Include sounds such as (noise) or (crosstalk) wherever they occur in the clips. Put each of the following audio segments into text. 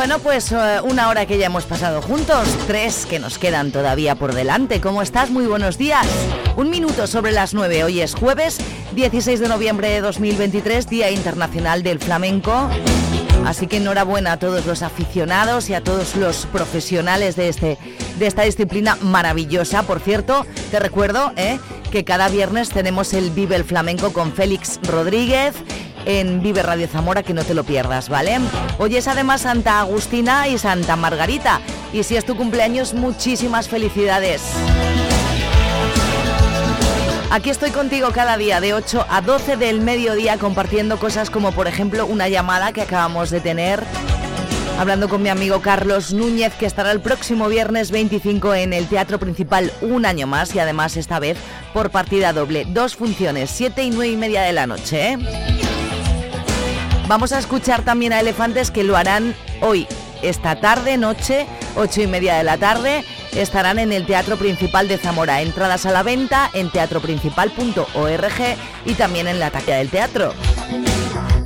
Bueno, pues eh, una hora que ya hemos pasado juntos, tres que nos quedan todavía por delante. ¿Cómo estás? Muy buenos días. Un minuto sobre las nueve. Hoy es jueves 16 de noviembre de 2023, Día Internacional del Flamenco. Así que enhorabuena a todos los aficionados y a todos los profesionales de, este, de esta disciplina maravillosa. Por cierto, te recuerdo eh, que cada viernes tenemos el Vive el Flamenco con Félix Rodríguez en Vive Radio Zamora, que no te lo pierdas, ¿vale? Hoy es además Santa Agustina y Santa Margarita. Y si es tu cumpleaños, muchísimas felicidades. Aquí estoy contigo cada día de 8 a 12 del mediodía compartiendo cosas como por ejemplo una llamada que acabamos de tener hablando con mi amigo Carlos Núñez que estará el próximo viernes 25 en el Teatro Principal un año más y además esta vez por partida doble, dos funciones, 7 y 9 y media de la noche. ¿eh? Vamos a escuchar también a Elefantes que lo harán hoy, esta tarde, noche, ocho y media de la tarde. Estarán en el Teatro Principal de Zamora. Entradas a la venta en teatroprincipal.org y también en la taquilla del teatro.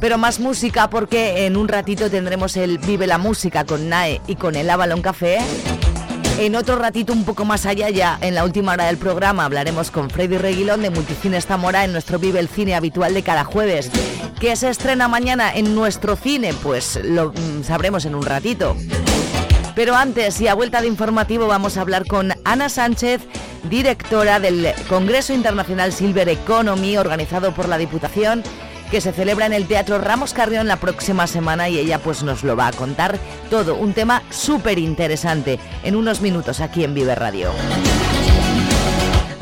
Pero más música porque en un ratito tendremos el Vive la Música con NAE y con el Avalon Café. En otro ratito un poco más allá ya, en la última hora del programa, hablaremos con Freddy Reguilón de Multicines Zamora en nuestro Vive el Cine habitual de cada jueves. ¿Qué se estrena mañana en nuestro cine? Pues lo mm, sabremos en un ratito. Pero antes y a vuelta de informativo vamos a hablar con Ana Sánchez, directora del Congreso Internacional Silver Economy organizado por la Diputación que se celebra en el Teatro Ramos Carrión la próxima semana y ella pues nos lo va a contar todo, un tema súper interesante en unos minutos aquí en Vive Radio.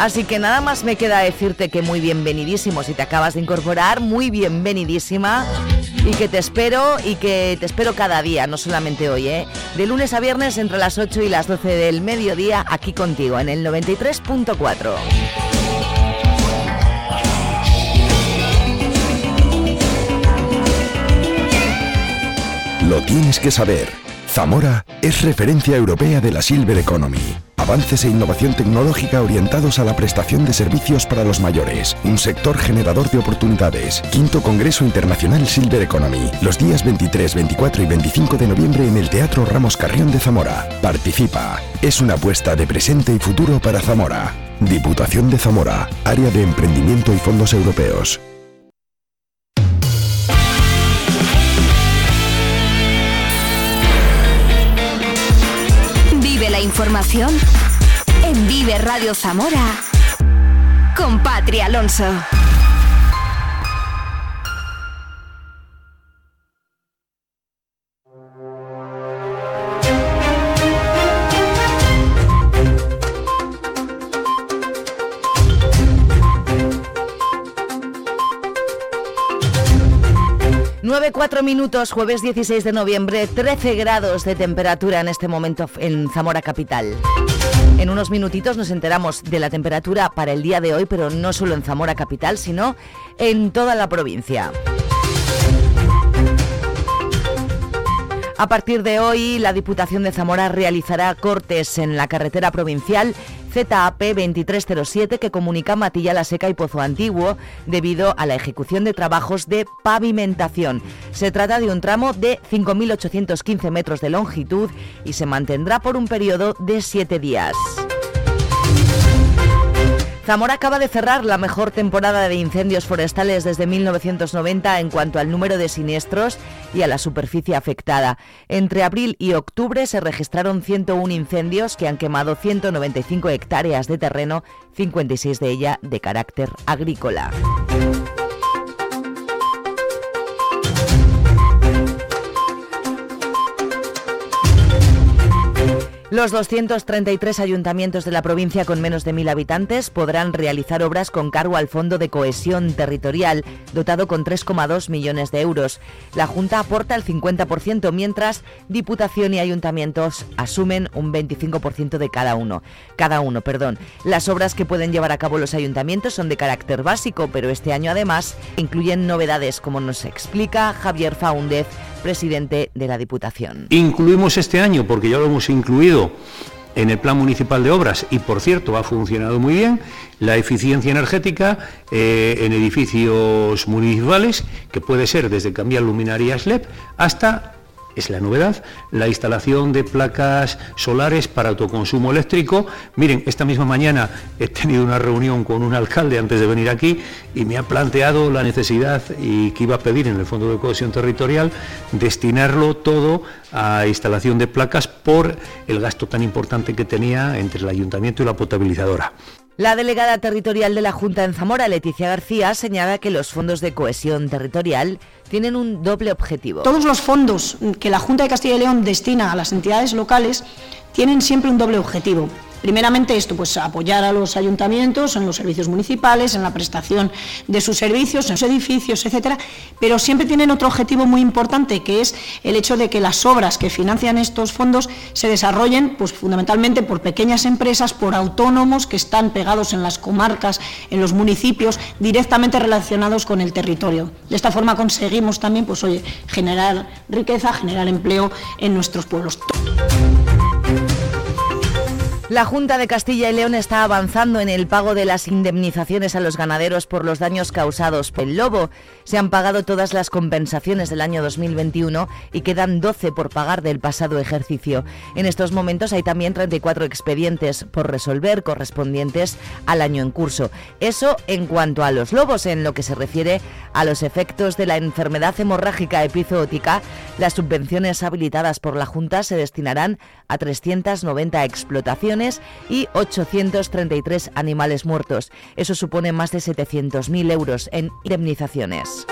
Así que nada más me queda decirte que muy bienvenidísimo si te acabas de incorporar, muy bienvenidísima y que te espero y que te espero cada día, no solamente hoy, ¿eh? de lunes a viernes entre las 8 y las 12 del mediodía aquí contigo en el 93.4. Lo tienes que saber. Zamora es referencia europea de la Silver Economy. Avances e innovación tecnológica orientados a la prestación de servicios para los mayores. Un sector generador de oportunidades. Quinto Congreso Internacional Silver Economy. Los días 23, 24 y 25 de noviembre en el Teatro Ramos Carrión de Zamora. Participa. Es una apuesta de presente y futuro para Zamora. Diputación de Zamora. Área de Emprendimiento y Fondos Europeos. Información en Vive Radio Zamora con Patria Alonso. 9, minutos, jueves 16 de noviembre, 13 grados de temperatura en este momento en Zamora Capital. En unos minutitos nos enteramos de la temperatura para el día de hoy, pero no solo en Zamora Capital, sino en toda la provincia. A partir de hoy, la Diputación de Zamora realizará cortes en la carretera provincial ZAP 2307 que comunica Matilla La Seca y Pozo Antiguo debido a la ejecución de trabajos de pavimentación. Se trata de un tramo de 5.815 metros de longitud y se mantendrá por un periodo de siete días. Zamora acaba de cerrar la mejor temporada de incendios forestales desde 1990 en cuanto al número de siniestros y a la superficie afectada. Entre abril y octubre se registraron 101 incendios que han quemado 195 hectáreas de terreno, 56 de ella de carácter agrícola. Los 233 ayuntamientos de la provincia con menos de 1.000 habitantes podrán realizar obras con cargo al Fondo de Cohesión Territorial, dotado con 3,2 millones de euros. La Junta aporta el 50%, mientras Diputación y ayuntamientos asumen un 25% de cada uno. Cada uno, perdón. Las obras que pueden llevar a cabo los ayuntamientos son de carácter básico, pero este año además incluyen novedades, como nos explica Javier Faúndez, presidente de la Diputación. Incluimos este año, porque ya lo hemos incluido en el Plan Municipal de Obras y, por cierto, ha funcionado muy bien, la eficiencia energética eh, en edificios municipales, que puede ser desde cambiar luminarias LED hasta es la novedad, la instalación de placas solares para autoconsumo eléctrico. Miren, esta misma mañana he tenido una reunión con un alcalde antes de venir aquí y me ha planteado la necesidad y que iba a pedir en el Fondo de Cohesión Territorial destinarlo todo a instalación de placas por el gasto tan importante que tenía entre el ayuntamiento y la potabilizadora. La delegada territorial de la Junta en Zamora, Leticia García, señala que los fondos de cohesión territorial tienen un doble objetivo. Todos los fondos que la Junta de Castilla y León destina a las entidades locales tienen siempre un doble objetivo. Primeramente esto, pues apoyar a los ayuntamientos en los servicios municipales, en la prestación de sus servicios, en sus edificios, etcétera, pero siempre tienen otro objetivo muy importante, que es el hecho de que las obras que financian estos fondos se desarrollen, pues fundamentalmente por pequeñas empresas, por autónomos que están pegados en las comarcas, en los municipios, directamente relacionados con el territorio. De esta forma conseguimos también, pues oye, generar riqueza, generar empleo en nuestros pueblos. La Junta de Castilla y León está avanzando en el pago de las indemnizaciones a los ganaderos por los daños causados por el lobo. Se han pagado todas las compensaciones del año 2021 y quedan 12 por pagar del pasado ejercicio. En estos momentos hay también 34 expedientes por resolver correspondientes al año en curso. Eso en cuanto a los lobos, en lo que se refiere a los efectos de la enfermedad hemorrágica epizootica, las subvenciones habilitadas por la Junta se destinarán a 390 explotaciones y 833 animales muertos. Eso supone más de 700.000 euros en indemnizaciones.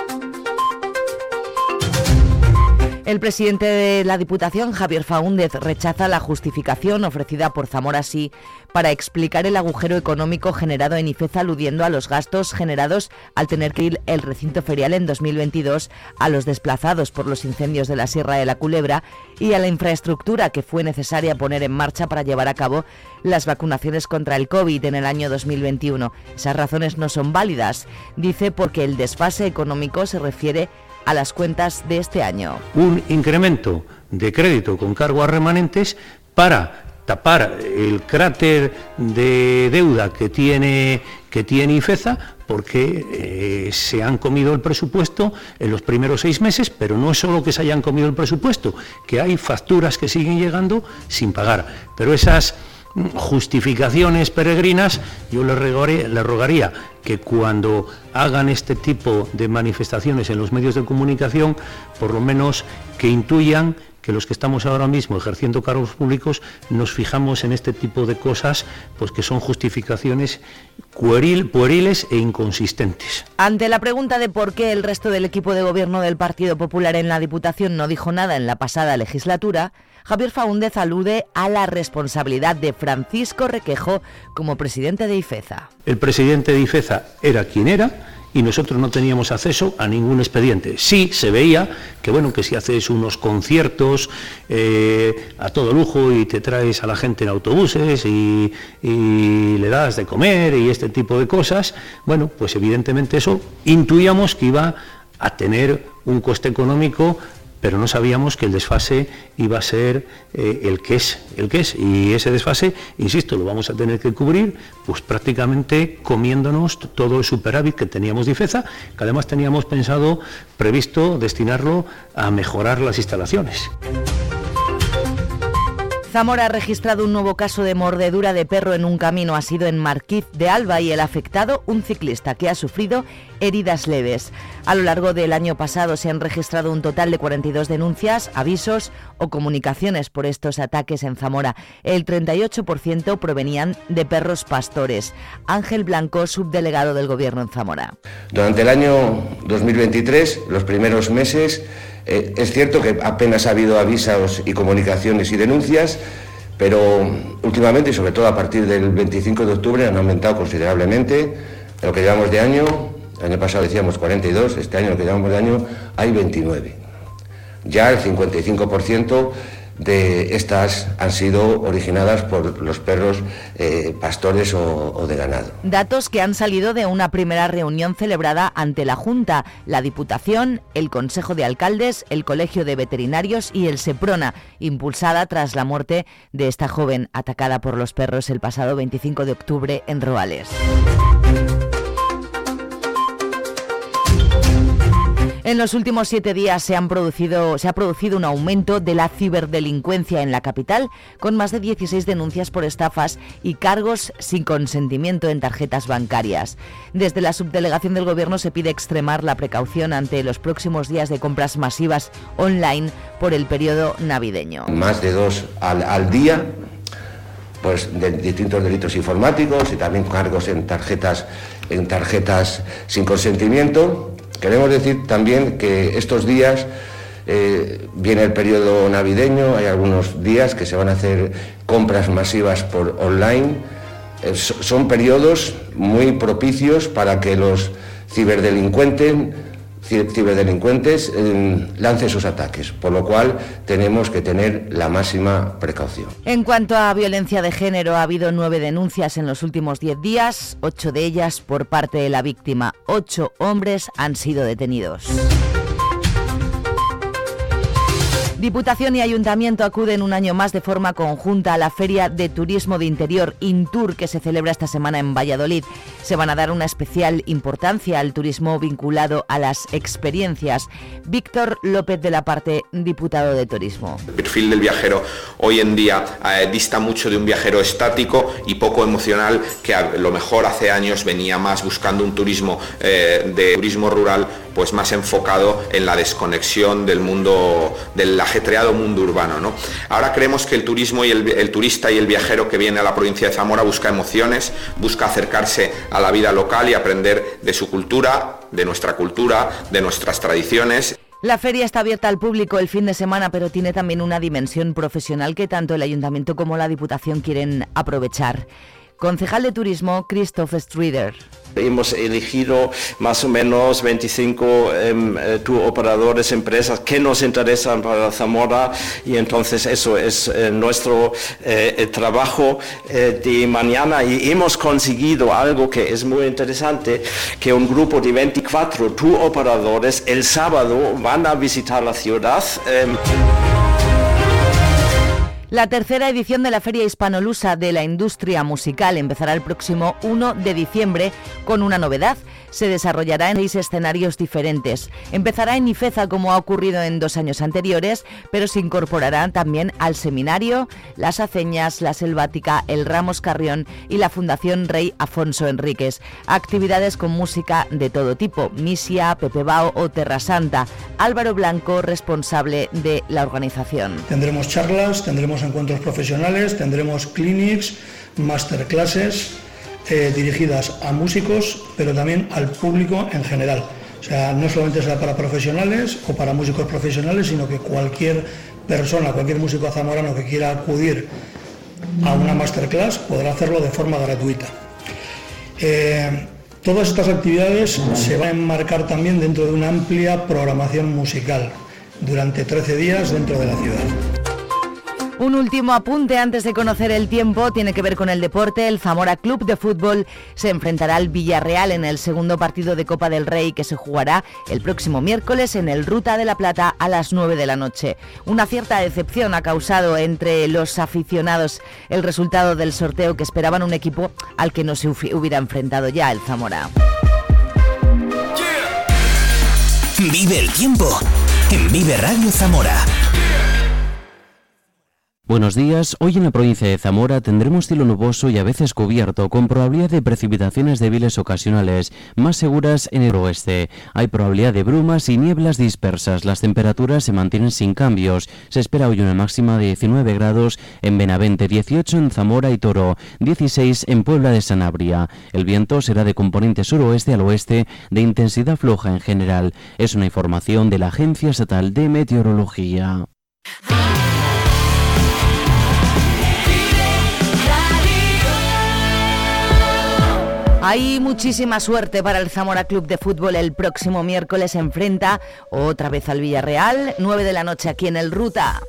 El presidente de la Diputación, Javier Faúndez, rechaza la justificación ofrecida por Zamora Sí para explicar el agujero económico generado en IFEZA, aludiendo a los gastos generados al tener que ir el recinto ferial en 2022 a los desplazados por los incendios de la Sierra de la Culebra y a la infraestructura que fue necesaria poner en marcha para llevar a cabo las vacunaciones contra el COVID en el año 2021. Esas razones no son válidas, dice, porque el desfase económico se refiere a las cuentas de este año. Un incremento de crédito con cargo a remanentes para tapar el cráter de deuda que tiene, que tiene IFEZA porque eh, se han comido el presupuesto en los primeros seis meses, pero no es solo que se hayan comido el presupuesto, que hay facturas que siguen llegando sin pagar. Pero esas justificaciones peregrinas, yo le rogaría, que cuando hagan este tipo de manifestaciones en los medios de comunicación, por lo menos que intuyan que los que estamos ahora mismo ejerciendo cargos públicos nos fijamos en este tipo de cosas, pues que son justificaciones pueriles e inconsistentes. Ante la pregunta de por qué el resto del equipo de gobierno del Partido Popular en la Diputación no dijo nada en la pasada legislatura, Javier Faúndez alude a la responsabilidad de Francisco Requejo como presidente de IFEZA. El presidente de IFEZA era quien era y nosotros no teníamos acceso a ningún expediente. Sí se veía que bueno que si haces unos conciertos eh, a todo lujo y te traes a la gente en autobuses y, y, le das de comer y este tipo de cosas, bueno, pues evidentemente eso intuíamos que iba a tener un coste económico pero no sabíamos que el desfase iba a ser eh, el que es, el que es. Y ese desfase, insisto, lo vamos a tener que cubrir, pues prácticamente comiéndonos todo el superávit que teníamos de IFEZA, que además teníamos pensado, previsto, destinarlo a mejorar las instalaciones. Zamora ha registrado un nuevo caso de mordedura de perro en un camino. Ha sido en Marquiz de Alba y el afectado un ciclista que ha sufrido heridas leves. A lo largo del año pasado se han registrado un total de 42 denuncias, avisos o comunicaciones por estos ataques en Zamora. El 38% provenían de perros pastores. Ángel Blanco, subdelegado del Gobierno en Zamora. Durante el año 2023, los primeros meses, eh, es cierto que apenas ha habido avisos y comunicaciones y denuncias, Pero últimamente, y sobre todo a partir del 25 de octubre, han aumentado considerablemente. lo que llevamos de año, el año pasado decíamos 42, este año lo que llevamos de año hay 29. Ya el 55% de estas han sido originadas por los perros eh, pastores o, de ganado. Datos que han salido de una primera reunión celebrada ante la Junta, la Diputación, el Consejo de Alcaldes, el Colegio de Veterinarios y el SEPRONA, impulsada tras la muerte de esta joven atacada por los perros el pasado 25 de octubre en Roales. En los últimos siete días se, han producido, se ha producido un aumento de la ciberdelincuencia en la capital, con más de 16 denuncias por estafas y cargos sin consentimiento en tarjetas bancarias. Desde la subdelegación del Gobierno se pide extremar la precaución ante los próximos días de compras masivas online por el periodo navideño. Más de dos al, día pues de distintos delitos informáticos y también cargos en tarjetas en tarjetas sin consentimiento Queremos decir también que estos días eh, viene el periodo navideño, hay algunos días que se van a hacer compras masivas por online. Eh, son periodos muy propicios para que los ciberdelincuentes ciberdelincuentes eh, lancen sus ataques, por lo cual tenemos que tener la máxima precaución. En cuanto a violencia de género, ha habido nueve denuncias en los últimos diez días, ocho de ellas por parte de la víctima. Ocho hombres han sido detenidos. Diputación y Ayuntamiento acuden un año más de forma conjunta a la Feria de Turismo de Interior Intur que se celebra esta semana en Valladolid. Se van a dar una especial importancia al turismo vinculado a las experiencias. Víctor López de la Parte, diputado de Turismo. El perfil del viajero hoy en día eh, dista mucho de un viajero estático y poco emocional que a lo mejor hace años venía más buscando un turismo eh, de turismo rural pues más enfocado en la desconexión del mundo, del ajetreado mundo urbano. ¿no? Ahora creemos que el turismo y el, turista y el viajero que viene a la provincia de Zamora busca emociones, busca acercarse a la vida local y aprender de su cultura, de nuestra cultura, de nuestras tradiciones. La feria está abierta al público el fin de semana, pero tiene también una dimensión profesional que tanto el ayuntamiento como la Diputación quieren aprovechar. Concejal de Turismo, Christoph Strider. Hemos elegido más o menos 25 em, eh, operadores, empresas que nos interesan para Zamora y entonces eso es eh, nuestro eh, trabajo de mañana y hemos conseguido algo que es muy interesante, que un grupo de 24 operadores el sábado van a visitar la ciudad. La tercera edición de la Feria Hispanolusa de la Industria Musical empezará el próximo 1 de diciembre con una novedad se desarrollará en seis escenarios diferentes. Empezará en Ifeza como ha ocurrido en dos años anteriores, pero se incorporará también al seminario, las Aceñas, la Selvática, el Ramos Carrión y la Fundación Rey Afonso Enríquez. Actividades con música de todo tipo, Misia, Pepe Bao o Terra Santa. Álvaro Blanco, responsable de la organización. Tendremos charlas, tendremos encuentros profesionales, tendremos clinics, masterclasses eh, dirigidas a músicos, pero también al público en general. O sea, no solamente será para profesionales o para músicos profesionales, sino que cualquier persona, cualquier músico zamorano que quiera acudir a una masterclass podrá hacerlo de forma gratuita. Eh, todas estas actividades se van a enmarcar también dentro de una amplia programación musical durante 13 días dentro de la ciudad. Un último apunte antes de conocer el tiempo tiene que ver con el deporte. El Zamora Club de Fútbol se enfrentará al Villarreal en el segundo partido de Copa del Rey que se jugará el próximo miércoles en el Ruta de la Plata a las 9 de la noche. Una cierta decepción ha causado entre los aficionados el resultado del sorteo que esperaban un equipo al que no se hubiera enfrentado ya el Zamora. Vive el tiempo en Vive Radio Zamora. Buenos días. Hoy en la provincia de Zamora tendremos cielo nuboso y a veces cubierto, con probabilidad de precipitaciones débiles ocasionales, más seguras en el oeste. Hay probabilidad de brumas y nieblas dispersas. Las temperaturas se mantienen sin cambios. Se espera hoy una máxima de 19 grados en Benavente, 18 en Zamora y Toro, 16 en Puebla de Sanabria. El viento será de componente suroeste al oeste, de intensidad floja en general. Es una información de la Agencia Estatal de Meteorología. Hay muchísima suerte para el Zamora Club de Fútbol. El próximo miércoles enfrenta otra vez al Villarreal, 9 de la noche aquí en el Ruta.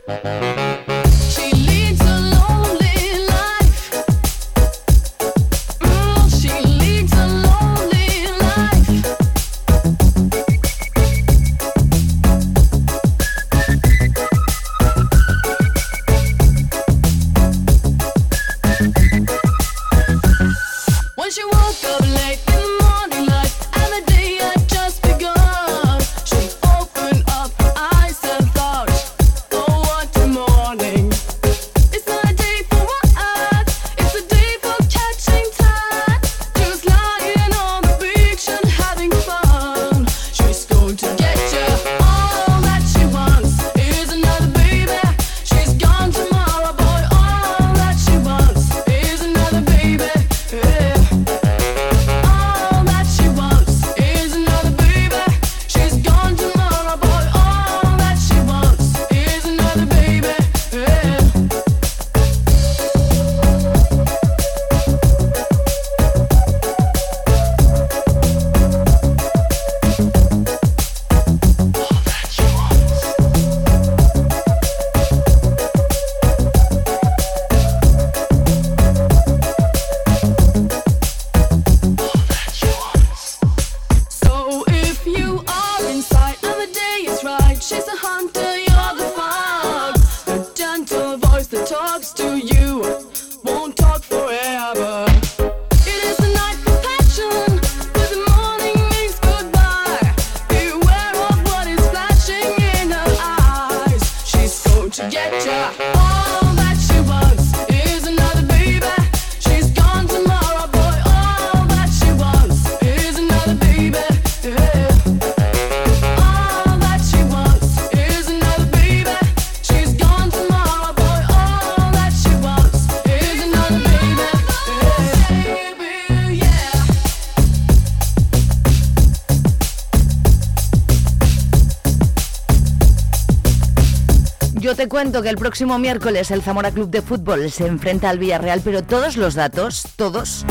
Cuento que el próximo miércoles el Zamora Club de Fútbol se enfrenta al Villarreal, pero todos los datos, todos,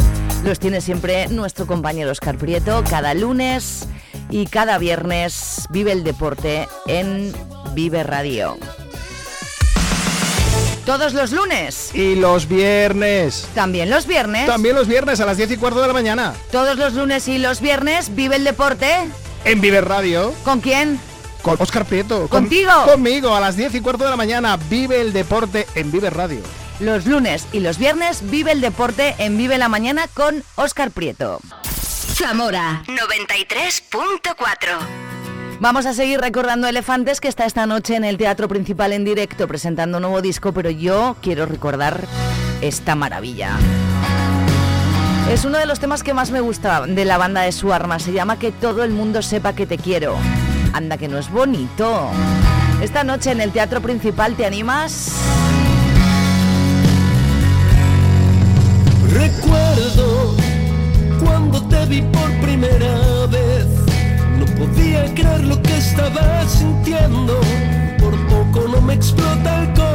los tiene siempre nuestro compañero Oscar Prieto. Cada lunes y cada viernes vive el deporte en Vive Radio. Todos los lunes. Y los viernes. También los viernes. También los viernes a las 10 y cuarto de la mañana. Todos los lunes y los viernes vive el deporte. En Vive Radio. ¿Con quién? Con Oscar Prieto. ¿Contigo? conmigo, a las 10 y cuarto de la mañana. Vive el deporte en Vive Radio. Los lunes y los viernes vive el deporte en Vive la Mañana con Oscar Prieto. Zamora 93.4 Vamos a seguir recordando Elefantes que está esta noche en el Teatro Principal en directo presentando un nuevo disco, pero yo quiero recordar esta maravilla. Es uno de los temas que más me gusta de la banda de su arma, se llama Que todo el mundo sepa que te quiero. Anda que no es bonito. Esta noche en el Teatro Principal, ¿te animas? Recuerdo cuando te vi por primera vez. No podía creer lo que estaba sintiendo. Por poco no me explota el corazón.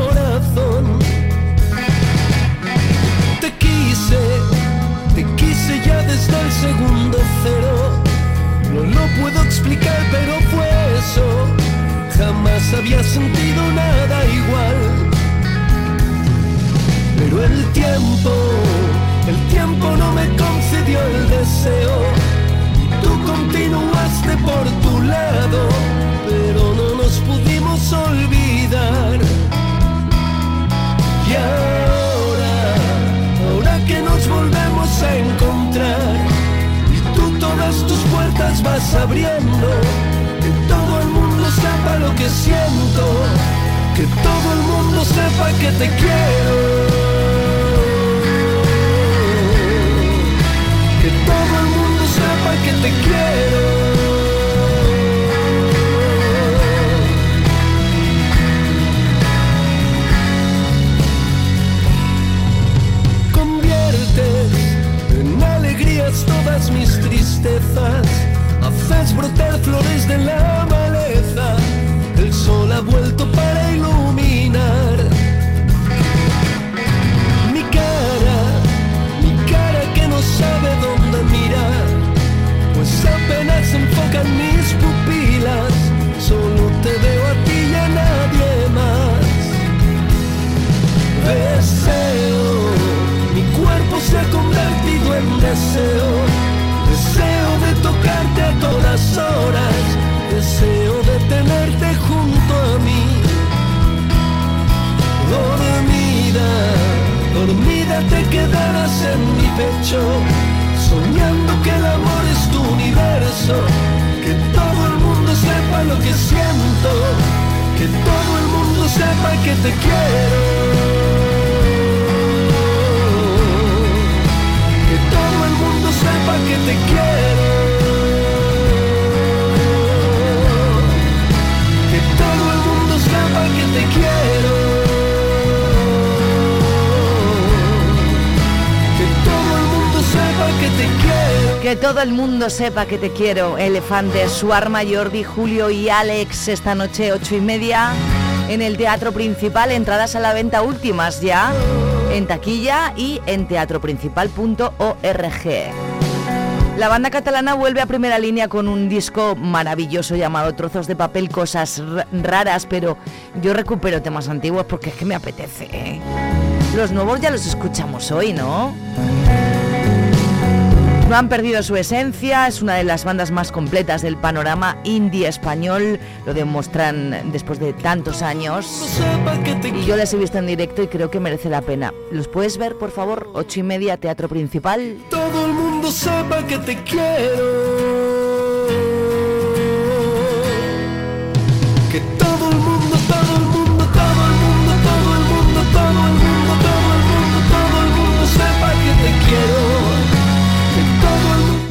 Que todo el mundo sepa lo que siento. Que todo el mundo sepa que te quiero. Que todo el mundo sepa que te quiero. Que todo el mundo sepa que te quiero. Elefantes, Suarma, Jordi, Julio y Alex esta noche ocho y media en el Teatro Principal. Entradas a la venta últimas ya en taquilla y en teatroprincipal.org. La banda catalana vuelve a primera línea con un disco maravilloso llamado Trozos de papel, cosas raras, pero yo recupero temas antiguos porque es que me apetece. ¿eh? Los nuevos ya los escuchamos hoy, ¿no? No han perdido su esencia, es una de las bandas más completas del panorama indie español, lo demuestran después de tantos años. Y yo les he visto en directo y creo que merece la pena. ¿Los puedes ver, por favor? Ocho y media, Teatro Principal. Todo el mundo sepa que te quiero.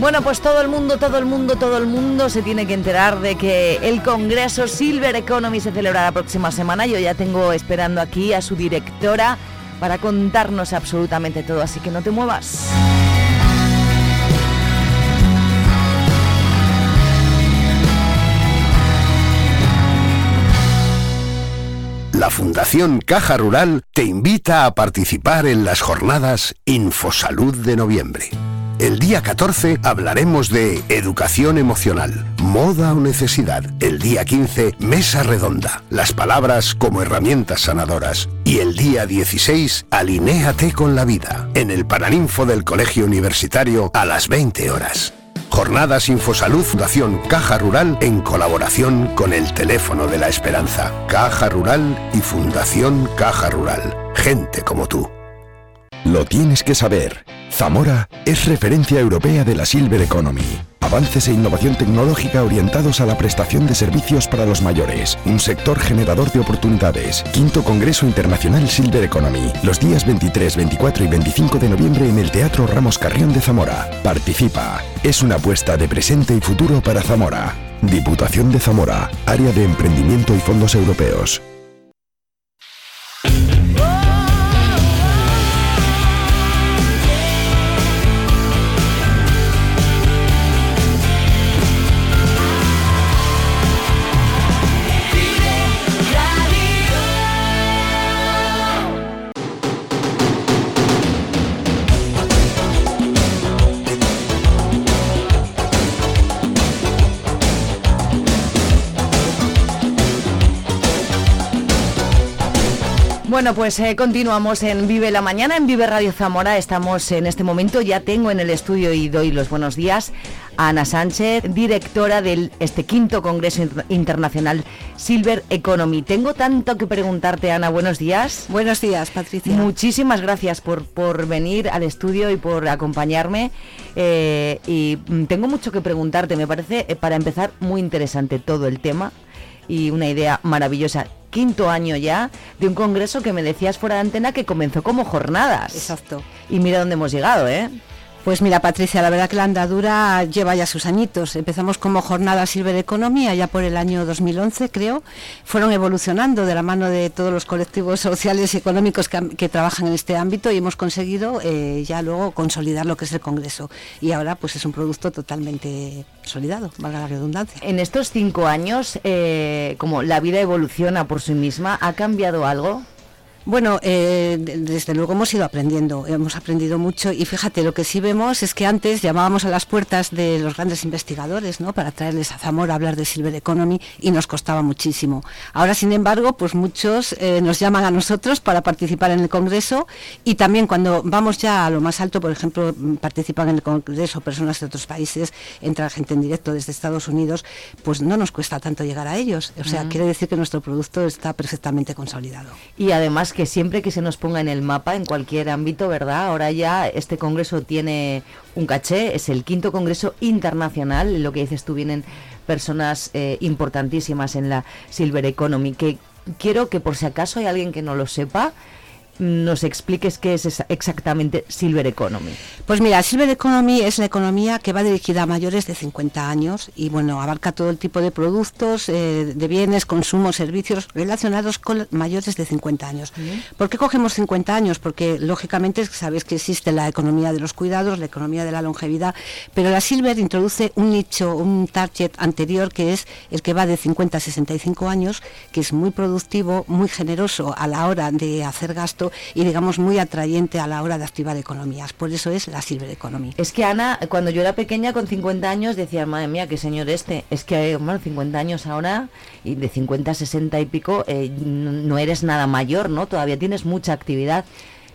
Bueno, pues todo el mundo, todo el mundo, todo el mundo se tiene que enterar de que el Congreso Silver Economy se celebra la próxima semana. Yo ya tengo esperando aquí a su directora para contarnos absolutamente todo, así que no te muevas. La Fundación Caja Rural te invita a participar en las jornadas Infosalud de noviembre. El día 14 hablaremos de educación emocional, moda o necesidad. El día 15, mesa redonda, las palabras como herramientas sanadoras. Y el día 16, alinéate con la vida, en el Paraninfo del Colegio Universitario a las 20 horas. Jornadas Infosalud Fundación Caja Rural en colaboración con el Teléfono de la Esperanza. Caja Rural y Fundación Caja Rural. Gente como tú. Lo tienes que saber. Zamora es referencia europea de la Silver Economy. Avances e innovación tecnológica orientados a la prestación de servicios para los mayores. Un sector generador de oportunidades. Quinto Congreso Internacional Silver Economy. Los días 23, 24 y 25 de noviembre en el Teatro Ramos Carrión de Zamora. Participa. Es una apuesta de presente y futuro para Zamora. Diputación de Zamora. Área de Emprendimiento y Fondos Europeos. Bueno, pues eh, continuamos en Vive la Mañana, en Vive Radio Zamora. Estamos en este momento, ya tengo en el estudio y doy los buenos días a Ana Sánchez, directora del este quinto Congreso Inter- Internacional Silver Economy. Tengo tanto que preguntarte, Ana. Buenos días. Buenos días, Patricia. Muchísimas gracias por, por venir al estudio y por acompañarme. Eh, y mm, tengo mucho que preguntarte. Me parece, eh, para empezar, muy interesante todo el tema y una idea maravillosa. Quinto año ya de un congreso que me decías fuera de antena que comenzó como jornadas. Exacto. Y mira dónde hemos llegado, ¿eh? Pues mira, Patricia, la verdad que la andadura lleva ya sus añitos. Empezamos como jornada Silver Economy allá por el año 2011, creo. Fueron evolucionando de la mano de todos los colectivos sociales y económicos que, que trabajan en este ámbito y hemos conseguido eh, ya luego consolidar lo que es el Congreso. Y ahora pues es un producto totalmente consolidado, valga la redundancia. En estos cinco años, eh, como la vida evoluciona por sí misma, ¿ha cambiado algo? Bueno, eh, desde luego hemos ido aprendiendo, hemos aprendido mucho y fíjate, lo que sí vemos es que antes llamábamos a las puertas de los grandes investigadores, ¿no? Para traerles a Zamora a hablar de Silver Economy y nos costaba muchísimo. Ahora, sin embargo, pues muchos eh, nos llaman a nosotros para participar en el Congreso y también cuando vamos ya a lo más alto, por ejemplo, participan en el Congreso personas de otros países, entra gente en directo desde Estados Unidos, pues no nos cuesta tanto llegar a ellos. O sea, quiere decir que nuestro producto está perfectamente consolidado. Y además que siempre que se nos ponga en el mapa, en cualquier ámbito, ¿verdad? Ahora ya este congreso tiene un caché, es el quinto congreso internacional, lo que dices tú, vienen personas eh, importantísimas en la Silver Economy, que quiero que por si acaso hay alguien que no lo sepa, nos expliques qué es exactamente Silver Economy. Pues mira, Silver Economy es la economía que va dirigida a mayores de 50 años y bueno, abarca todo el tipo de productos, eh, de bienes, consumos, servicios relacionados con mayores de 50 años. ¿Por qué cogemos 50 años? Porque lógicamente sabéis que existe la economía de los cuidados, la economía de la longevidad, pero la Silver introduce un nicho, un target anterior que es el que va de 50 a 65 años, que es muy productivo, muy generoso a la hora de hacer y digamos muy atrayente a la hora de activar economías. Por eso es la Silver Economy. Es que Ana, cuando yo era pequeña con 50 años decía, madre mía, qué señor este. Es que, bueno, 50 años ahora y de 50 a 60 y pico eh, no eres nada mayor, ¿no? Todavía tienes mucha actividad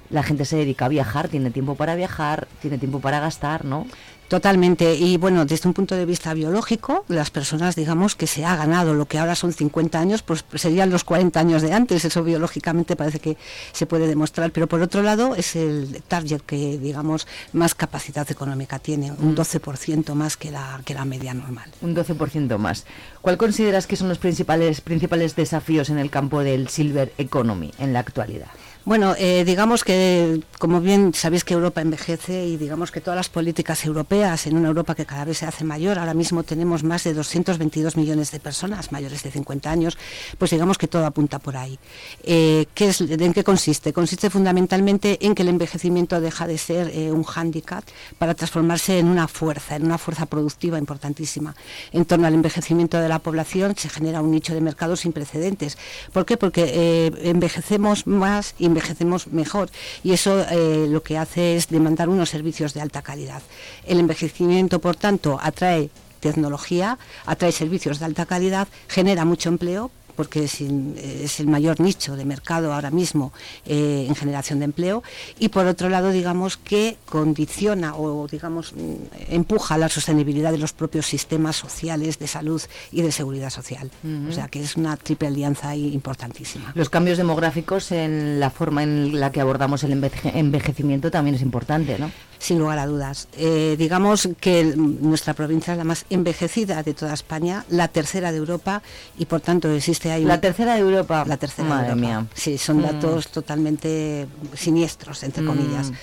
la gente se dedica a viajar, tiene tiempo para viajar, tiene tiempo para gastar, ¿no? Totalmente. Y bueno, desde un punto de vista biológico, las personas, digamos, que se ha ganado lo que ahora son 50 años, pues serían los 40 años de antes. Eso biológicamente parece que se puede demostrar. Pero por otro lado, es el target que, digamos, más capacidad económica tiene, un 12% mm. más que la, que la media normal. Un 12% más. ¿Cuál consideras que son los principales, principales desafíos en el campo del silver economy en la actualidad? Bueno, eh, digamos que, como bien sabéis que Europa envejece y digamos que todas las políticas europeas, en una Europa que cada vez se hace mayor, ahora mismo tenemos más de 222 millones de personas mayores de 50 años, pues digamos que todo apunta por ahí. Eh, ¿qué es, ¿En qué consiste? Consiste fundamentalmente en que el envejecimiento deja de ser eh, un hándicap para transformarse en una fuerza, en una fuerza productiva importantísima. En torno al envejecimiento de la población se genera un nicho de mercado sin precedentes. ¿Por qué? Porque envejecemos más y envejecemos mejor y eso eh, lo que hace es demandar unos servicios de alta calidad. El envejecimiento, por tanto, atrae tecnología, atrae servicios de alta calidad, genera mucho empleo, porque es, el mayor nicho de mercado ahora mismo eh, en generación de empleo, y por otro lado, digamos que condiciona o digamos mm, empuja la sostenibilidad de los propios sistemas sociales de salud y de seguridad social. O sea que es una triple alianza importantísima. Los cambios demográficos en la forma en la que abordamos el envejecimiento también es importante, ¿no? sin lugar a dudas. Eh, digamos que nuestra provincia es la más envejecida de toda España, la tercera de Europa y por tanto existe La tercera de Europa. La tercera Madre de Mía. Sí, son mm. datos totalmente siniestros, entre comillas. Mm.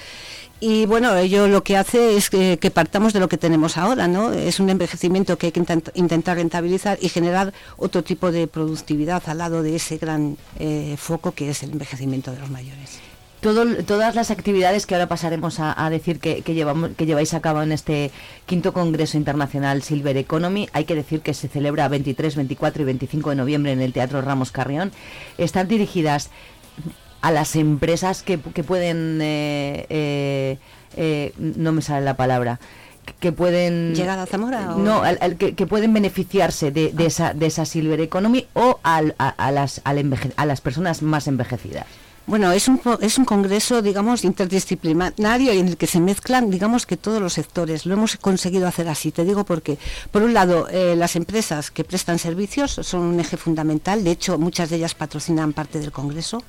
Y bueno, ello lo que hace es que, partamos de lo que tenemos ahora, ¿no? Es un envejecimiento que hay que intentar rentabilizar y generar otro tipo de productividad al lado de ese gran eh, foco que es el envejecimiento de los mayores todas las actividades que ahora pasaremos a, decir que, llevamos, que lleváis a cabo en este quinto Congreso Internacional Silver Economy, hay que decir que se celebra 23, 24 y 25 de noviembre en el Teatro Ramos Carrión, están dirigidas a las empresas que, pueden, eh, eh, eh, no me sale la palabra, que pueden llegar a Zamora no que, pueden beneficiarse de, ah. esa de esa silver economy o a, las a las personas más envejecidas bueno, es un, es un congreso, digamos, interdisciplinario en el que se mezclan, digamos, que todos los sectores. Lo hemos conseguido hacer así. Te digo porque, por un lado, eh, las empresas que prestan servicios son un eje fundamental. De hecho, muchas de ellas patrocinan parte del congreso.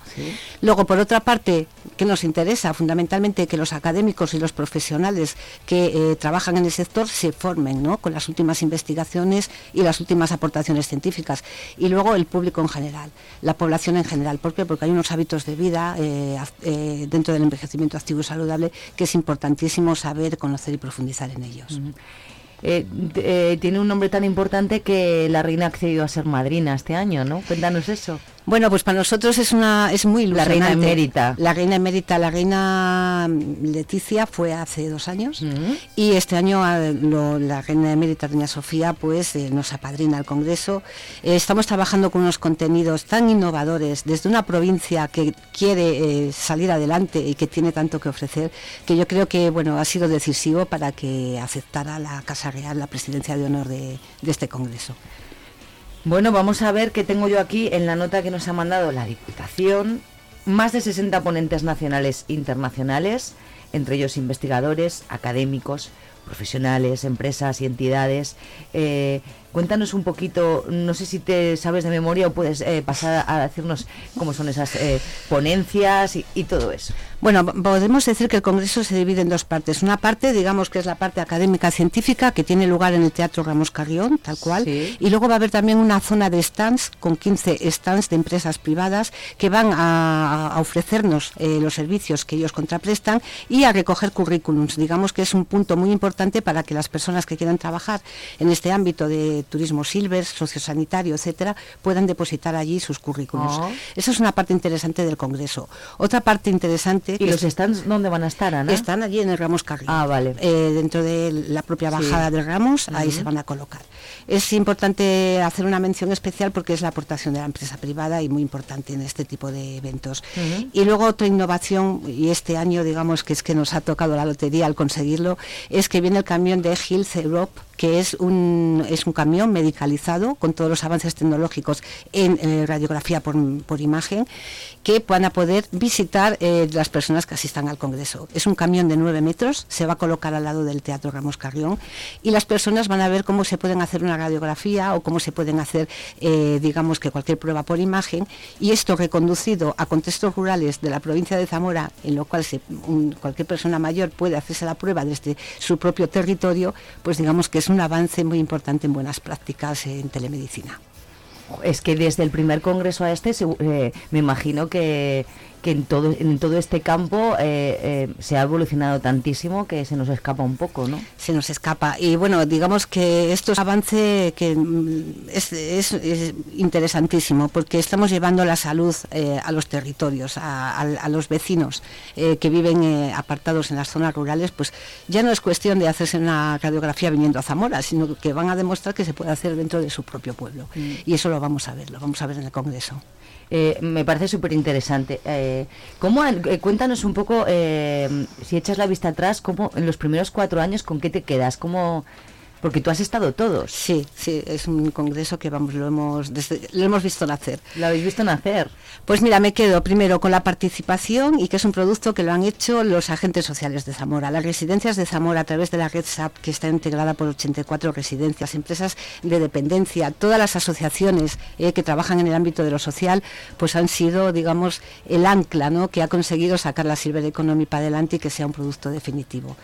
Luego, por otra parte, que nos interesa fundamentalmente que los académicos y los profesionales que eh, trabajan en el sector se formen ¿no? con las últimas investigaciones y las últimas aportaciones científicas. Y luego el público en general, la población en general. ¿Por qué? Porque hay unos hábitos de vida eh, eh, dentro del envejecimiento activo y saludable que es importantísimo saber, conocer y profundizar en ellos. Eh, tiene un nombre tan importante que la reina ha accedido a ser madrina este año, ¿no? Cuéntanos eso. Bueno, pues para nosotros es una es muy La reina emérita. La reina emérita, la reina Leticia fue hace dos años y este año ah, lo- la reina emérita doña Sofía pues eh, nos apadrina al Congreso. Eh, estamos trabajando con unos contenidos tan innovadores desde una provincia que quiere eh, salir adelante y que tiene tanto que ofrecer que yo creo que bueno ha sido decisivo para que aceptara la Casa Real la presidencia de honor de- de este Congreso. Bueno, vamos a ver qué tengo yo aquí en la nota que nos ha mandado la Diputación. Más de 60 ponentes nacionales e internacionales, entre ellos investigadores, académicos, profesionales, empresas y entidades. Eh, cuéntanos un poquito, no sé si te sabes de memoria o puedes eh, pasar a decirnos cómo son esas eh, ponencias y, y todo eso. Bueno, podemos decir que el Congreso se divide en dos partes. Una parte, digamos que es la parte académica científica, que tiene lugar en el Teatro Ramos Carrión, tal cual. Y luego va a haber también una zona de stands, con 15 stands de empresas privadas, que van a, a ofrecernos eh, los servicios que ellos contraprestan y a recoger currículums. Digamos que es un punto muy importante para que las personas que quieran trabajar en este ámbito de turismo silver, sociosanitario, etcétera, puedan depositar allí sus currículums. Oh. Esa es una parte interesante del Congreso. Otra parte interesante... ¿Y los stands dónde van a estar, Ana? Están allí en el Ramos Carrillo. Ah, vale. Eh, dentro de la propia Sí. bajada del Ramos, ahí se van a colocar. Es importante hacer una mención especial porque es la aportación de la empresa privada y muy importante en este tipo de eventos. Y luego otra innovación, y este año digamos que es que nos ha tocado la lotería al conseguirlo, es que viene el camión de Health Europe, que es un, es un camión medicalizado con todos los avances tecnológicos en eh, radiografía por, por imagen, que van a poder visitar eh, las personas que asistan al Congreso. Es un camión de 9 metros, se va a colocar al lado del Teatro Ramos Carrión y las personas van a ver cómo se pueden hacer una radiografía o cómo se pueden hacer, eh, digamos que cualquier prueba por imagen y esto reconducido a contextos rurales de la provincia de Zamora, en lo cual cualquier persona mayor puede hacerse la prueba desde su propio territorio, pues digamos que es un avance muy importante en buenas prácticas en telemedicina. Es que desde el primer congreso a este, eh, me imagino que, que en, todo, en todo este campo eh, eh, se ha evolucionado tantísimo que se nos escapa un poco, ¿no? se nos escapa. Y bueno, digamos que esto es un avance que mm, es, es- es interesantísimo porque estamos llevando la salud eh, a los territorios, a, a- a los vecinos que viven apartados en las zonas rurales, pues ya no es cuestión de hacerse una radiografía viniendo a Zamora, sino que van a demostrar que se puede hacer dentro de su propio pueblo. Mm. Y eso lo vamos a ver, lo vamos a ver en el Congreso. Eh, me parece súper interesante. Eh, ¿cómo han- eh, cuéntanos un poco, eh, si echas la vista atrás, cómo en los primeros cuatro años, ¿con qué te quedas? ¿Cómo, porque tú has estado todos. Sí, sí, es un congreso que vamos, lo hemos, desde- lo hemos visto nacer. ¿Lo habéis visto nacer? Pues mira, me quedo primero con la participación y que es un producto que lo han hecho los agentes sociales de Zamora. Las residencias de Zamora a través de la red SAP, que está integrada por 84 residencias, empresas de dependencia, todas las asociaciones eh, que trabajan en el ámbito de lo social, pues han sido, digamos, el ancla ¿no? que ha conseguido sacar la Silver Economy para adelante y que sea un producto definitivo.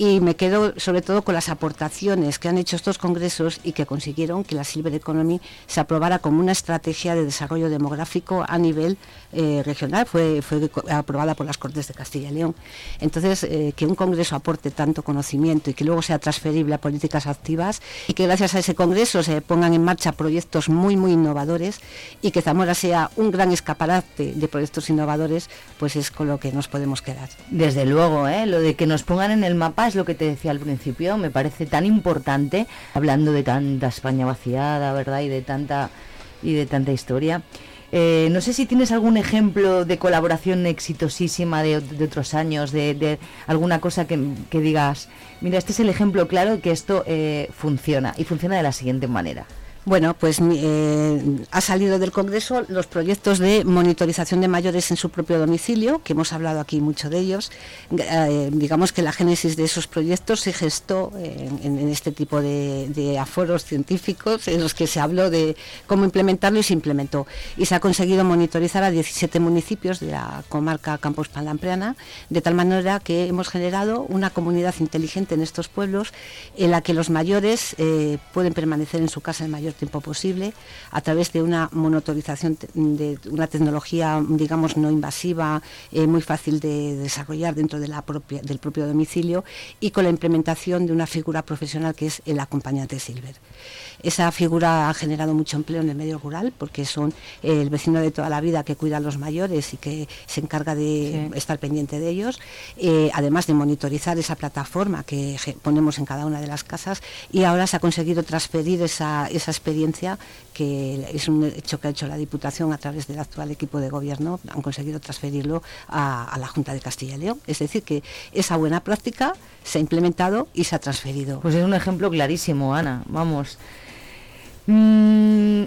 Y me quedo sobre todo con las aportaciones que han hecho estos congresos y que consiguieron que la Silver Economy se aprobara como una estrategia de desarrollo demográfico a nivel eh, regional. Fue, fue aprobada por las Cortes de Castilla y León. Entonces, eh, que un congreso aporte tanto conocimiento y que luego sea transferible a políticas activas y que gracias a ese congreso se pongan en marcha proyectos muy, muy innovadores y que Zamora sea un gran escaparate de proyectos innovadores, pues es con lo que nos podemos quedar. Desde luego, ¿eh? lo de que nos pongan en el mapa es lo que te decía al principio, me parece tan importante, hablando de tanta España vaciada, ¿verdad? Y de tanta, y de tanta historia. Eh, no sé si tienes algún ejemplo de colaboración exitosísima de, otros años, de, de alguna cosa que, digas, mira, este es el ejemplo claro que esto eh, funciona y funciona de la siguiente manera. Bueno, pues eh, ha salido del Congreso los proyectos de monitorización de mayores en su propio domicilio, que hemos hablado aquí mucho de ellos. Eh, digamos que la génesis de esos proyectos se gestó en este tipo de, de aforos científicos en los que se habló de cómo implementarlo y se implementó. Y se ha conseguido monitorizar a 17 municipios de la comarca Campos Palampreana, de tal manera que hemos generado una comunidad inteligente en estos pueblos en la que los mayores eh, pueden permanecer en su casa el mayor mayor tiempo posible a través de una monitorización de una tecnología, digamos, no invasiva, eh, muy fácil de desarrollar dentro de la propia, del propio domicilio y con la implementación de una figura profesional que es el acompañante Silver. Esa figura ha generado mucho empleo en el medio rural porque son el vecino de toda la vida que cuida a los mayores y que se encarga de estar pendiente de ellos, eh, además de monitorizar esa plataforma que ponemos en cada una de las casas y ahora se ha conseguido transferir esa, experiencia que es un hecho que ha hecho la Diputación a través del actual equipo de gobierno, han conseguido transferirlo a, la Junta de Castilla y León. Es decir, que esa buena práctica se ha implementado y se ha transferido. Pues es un ejemplo clarísimo, Ana. Vamos. Mm,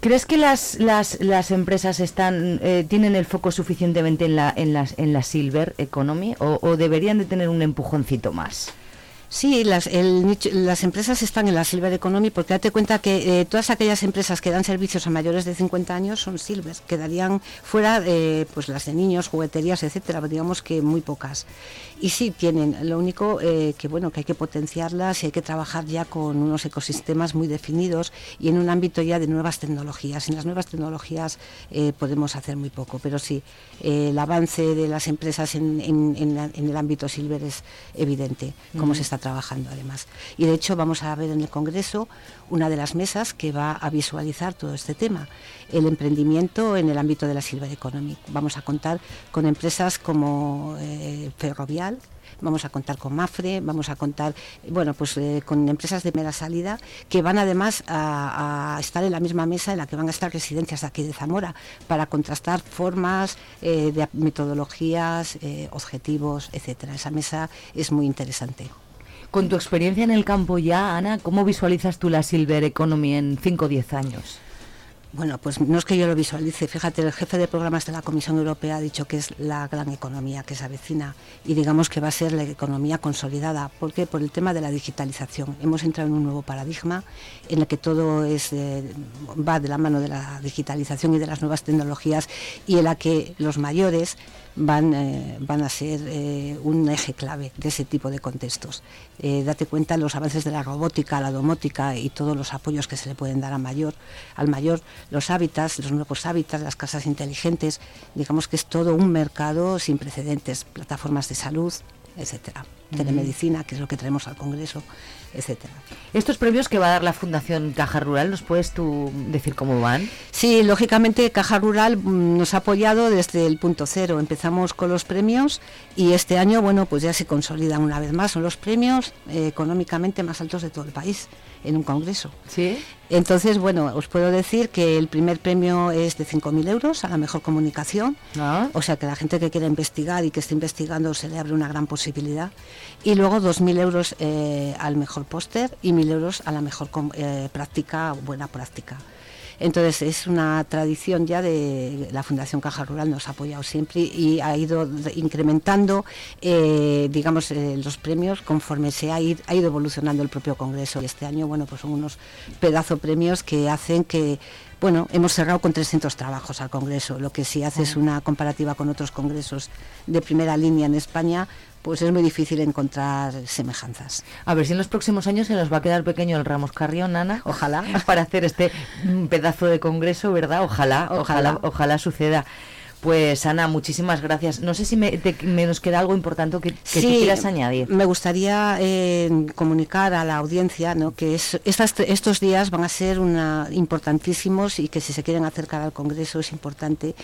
¿Crees que las, las, las empresas están eh, tienen el foco suficientemente en la, en, las, en la silver economy o, o deberían de tener un empujoncito más? Sí, las, las empresas están en la Silver Economy porque date cuenta que eh, todas aquellas empresas que dan servicios a mayores de 50 años son Silver, quedarían fuera eh, pues las de niños, jugueterías, etcétera, digamos que muy pocas. Y sí tienen, lo único eh, que bueno que hay que potenciarlas y hay que trabajar ya con unos ecosistemas muy definidos y en un ámbito ya de nuevas tecnologías. En las nuevas tecnologías podemos hacer muy poco, pero sí, el avance de las empresas en, el ámbito Silver es evidente, como se está trabajando además. Y de hecho vamos a ver en el Congreso una de las mesas que va a visualizar todo este tema, el emprendimiento en el ámbito de la Silver Economy. Vamos a contar con empresas como eh, Ferrovial, vamos a contar con Mafre, vamos a contar, bueno, pues eh, con empresas de mera salida que van además a, estar en la misma mesa en la que van a estar residencias de aquí de Zamora para contrastar formas eh, de metodologías, objetivos, etcétera. Esa mesa es muy interesante. Con tu experiencia en el campo ya, Ana, ¿cómo visualizas tú la Silver Economy en 5 o 10 años? Bueno, pues no es que yo lo visualice. Fíjate, el jefe de programas de la Comisión Europea ha dicho que es la gran economía que se avecina y digamos que va a ser la economía consolidada. ¿Por qué? Por el tema de la digitalización. Hemos entrado en un nuevo paradigma en el que todo eh, va de la mano de la digitalización y de las nuevas tecnologías y en la que los mayores van, eh, van a ser eh, un eje clave de ese tipo de contextos. Eh, date cuenta los avances de la robótica, la domótica y todos los apoyos que se le pueden dar a mayor, al mayor, los hábitats, los nuevos hábitats, las casas inteligentes, digamos que es todo un mercado sin precedentes, plataformas de salud, etcétera. Telemedicina, que es lo que traemos al Congreso, etcétera. Estos premios que va a dar la Fundación Caja Rural, ¿nos puedes tú decir cómo van? Sí, lógicamente Caja Rural mm, nos ha apoyado desde el punto cero. Empezamos con los premios y este año, bueno, pues ya se consolidan una vez más. Son los premios eh, económicamente más altos de todo el país en un congreso. Sí. Entonces, bueno, os puedo decir que el primer premio es de 5.000 euros a la mejor comunicación. Ah. O sea que la gente que quiera investigar y que esté investigando se le abre una gran posibilidad. Y luego 2.000 euros eh, al mejor póster y 1.000 euros a la mejor eh, práctica, buena práctica. Entonces es una tradición ya de la Fundación Caja Rural, nos ha apoyado siempre y ha ido incrementando, eh, digamos, eh, los premios conforme se ha, ido, evolucionando el propio Congreso. Y este año, bueno, pues son unos pedazo premios que hacen que bueno, hemos cerrado con 300 trabajos al Congreso, lo que si haces una comparativa con otros congresos de primera línea en España, pues es muy difícil encontrar semejanzas. A ver si en los próximos años se nos va a quedar pequeño el Ramos Carrión, Ana, ojalá, (laughs) para hacer este pedazo de congreso, ¿verdad? Ojalá, ojalá, ojalá suceda. Pues Ana, muchísimas gracias. No sé si me, nos queda algo importante que, que quieras añadir. Me gustaría eh, comunicar a la audiencia ¿no? que estos días van a ser una, importantísimos y que si se quieren acercar al Congreso es importante.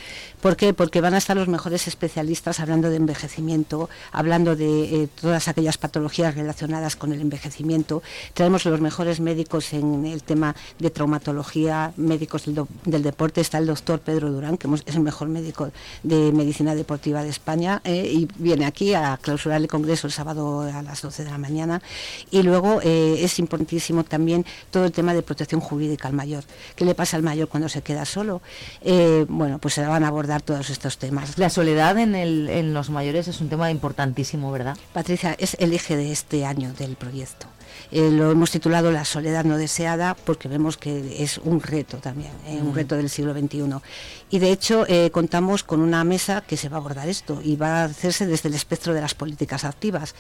¿Por qué? Porque van a estar los mejores especialistas hablando de envejecimiento, hablando de eh, todas aquellas patologías relacionadas con el envejecimiento. Traemos los mejores médicos en el tema de traumatología, médicos del, del deporte. Está el doctor Pedro Durán, que es el mejor médico de Medicina Deportiva de España eh, y viene aquí a clausurar el Congreso el sábado a las 12 de la mañana. Y luego eh, es importantísimo también todo el tema de protección jurídica al mayor. ¿Qué le pasa al mayor cuando se queda solo? Eh, bueno, pues se van a abordar todos estos temas. La soledad en, el, en los mayores es un tema importantísimo, ¿verdad? Patricia, es el eje de este año del proyecto. Eh, lo hemos titulado La soledad no deseada porque vemos que es un reto también, eh, un Mm. reto del siglo XXI. Y de hecho eh, contamos con una mesa que se va a abordar esto y va a hacerse desde el espectro de las políticas activas.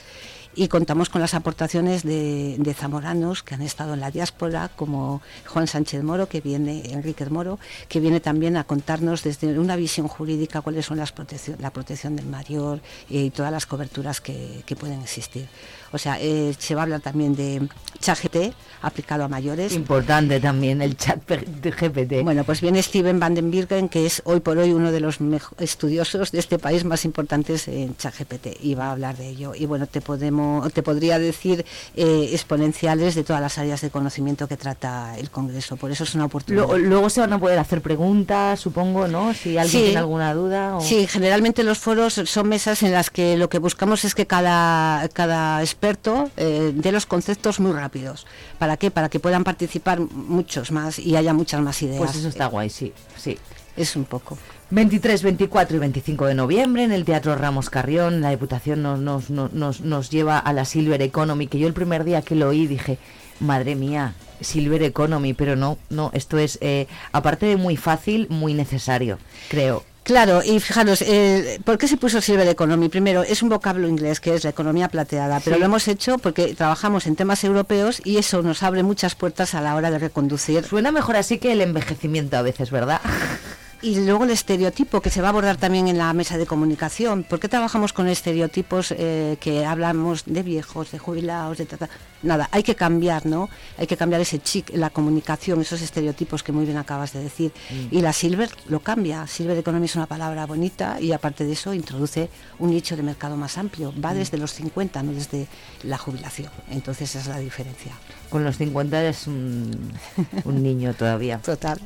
Y contamos con las aportaciones de, de zamoranos que han estado en la diáspora, como Juan Sánchez Moro, que viene, Enrique Moro, que viene también a contarnos desde una visión jurídica cuáles son las protección, la protección del mayor eh, y todas las coberturas que, que pueden existir. O sea, eh, se va a hablar también de ChatGPT aplicado a mayores. Importante también el chat GPT. Bueno, pues viene Steven Van den Birken, que es hoy por hoy uno de los estudiosos de este país más importantes en ChatGPT, y va a hablar de ello. Y bueno, te podemos, te podría decir eh, exponenciales de todas las áreas de conocimiento que trata el Congreso. Por eso es una oportunidad. Luego, luego se van a poder hacer preguntas, supongo, ¿no? Si alguien Sí. tiene alguna duda. O... Sí, generalmente los foros son mesas en las que lo que buscamos es que cada, cada experto eh, dé los conceptos muy rápidos. ¿Para qué? Para que puedan participar muchos más y haya muchas más ideas. Pues eso está guay, sí, sí. Es un poco. 23, 24 y 25 de noviembre en el Teatro Ramos Carrión, la Diputación nos, nos, nos, nos, nos lleva a la Silver Economy, que yo el primer día que lo oí dije, madre mía, Silver Economy, pero no, no, esto es, eh, aparte de muy fácil, muy necesario, creo. Claro, y fijaros, eh, ¿por qué se puso Silver Economy? Primero, es un vocablo inglés que es la economía plateada, pero Sí. lo hemos hecho porque trabajamos en temas europeos y eso nos abre muchas puertas a la hora de reconducir. Suena mejor así que el envejecimiento a veces, ¿verdad? (laughs) Y luego el estereotipo que se va a abordar también en la mesa de comunicación. ¿Por qué trabajamos con estereotipos eh, que hablamos de viejos, de jubilados, de ta, ta? Nada, hay que cambiar, ¿no? Hay que cambiar ese chic, la comunicación, esos estereotipos que muy bien acabas de decir. Mm. Y la Silver lo cambia. Silver Economy es una palabra bonita y aparte de eso introduce un nicho de mercado más amplio. Va Mm. desde los 50, no desde la jubilación. Entonces esa es la diferencia. Con los 50 eres un, un niño todavía. (laughs) Total.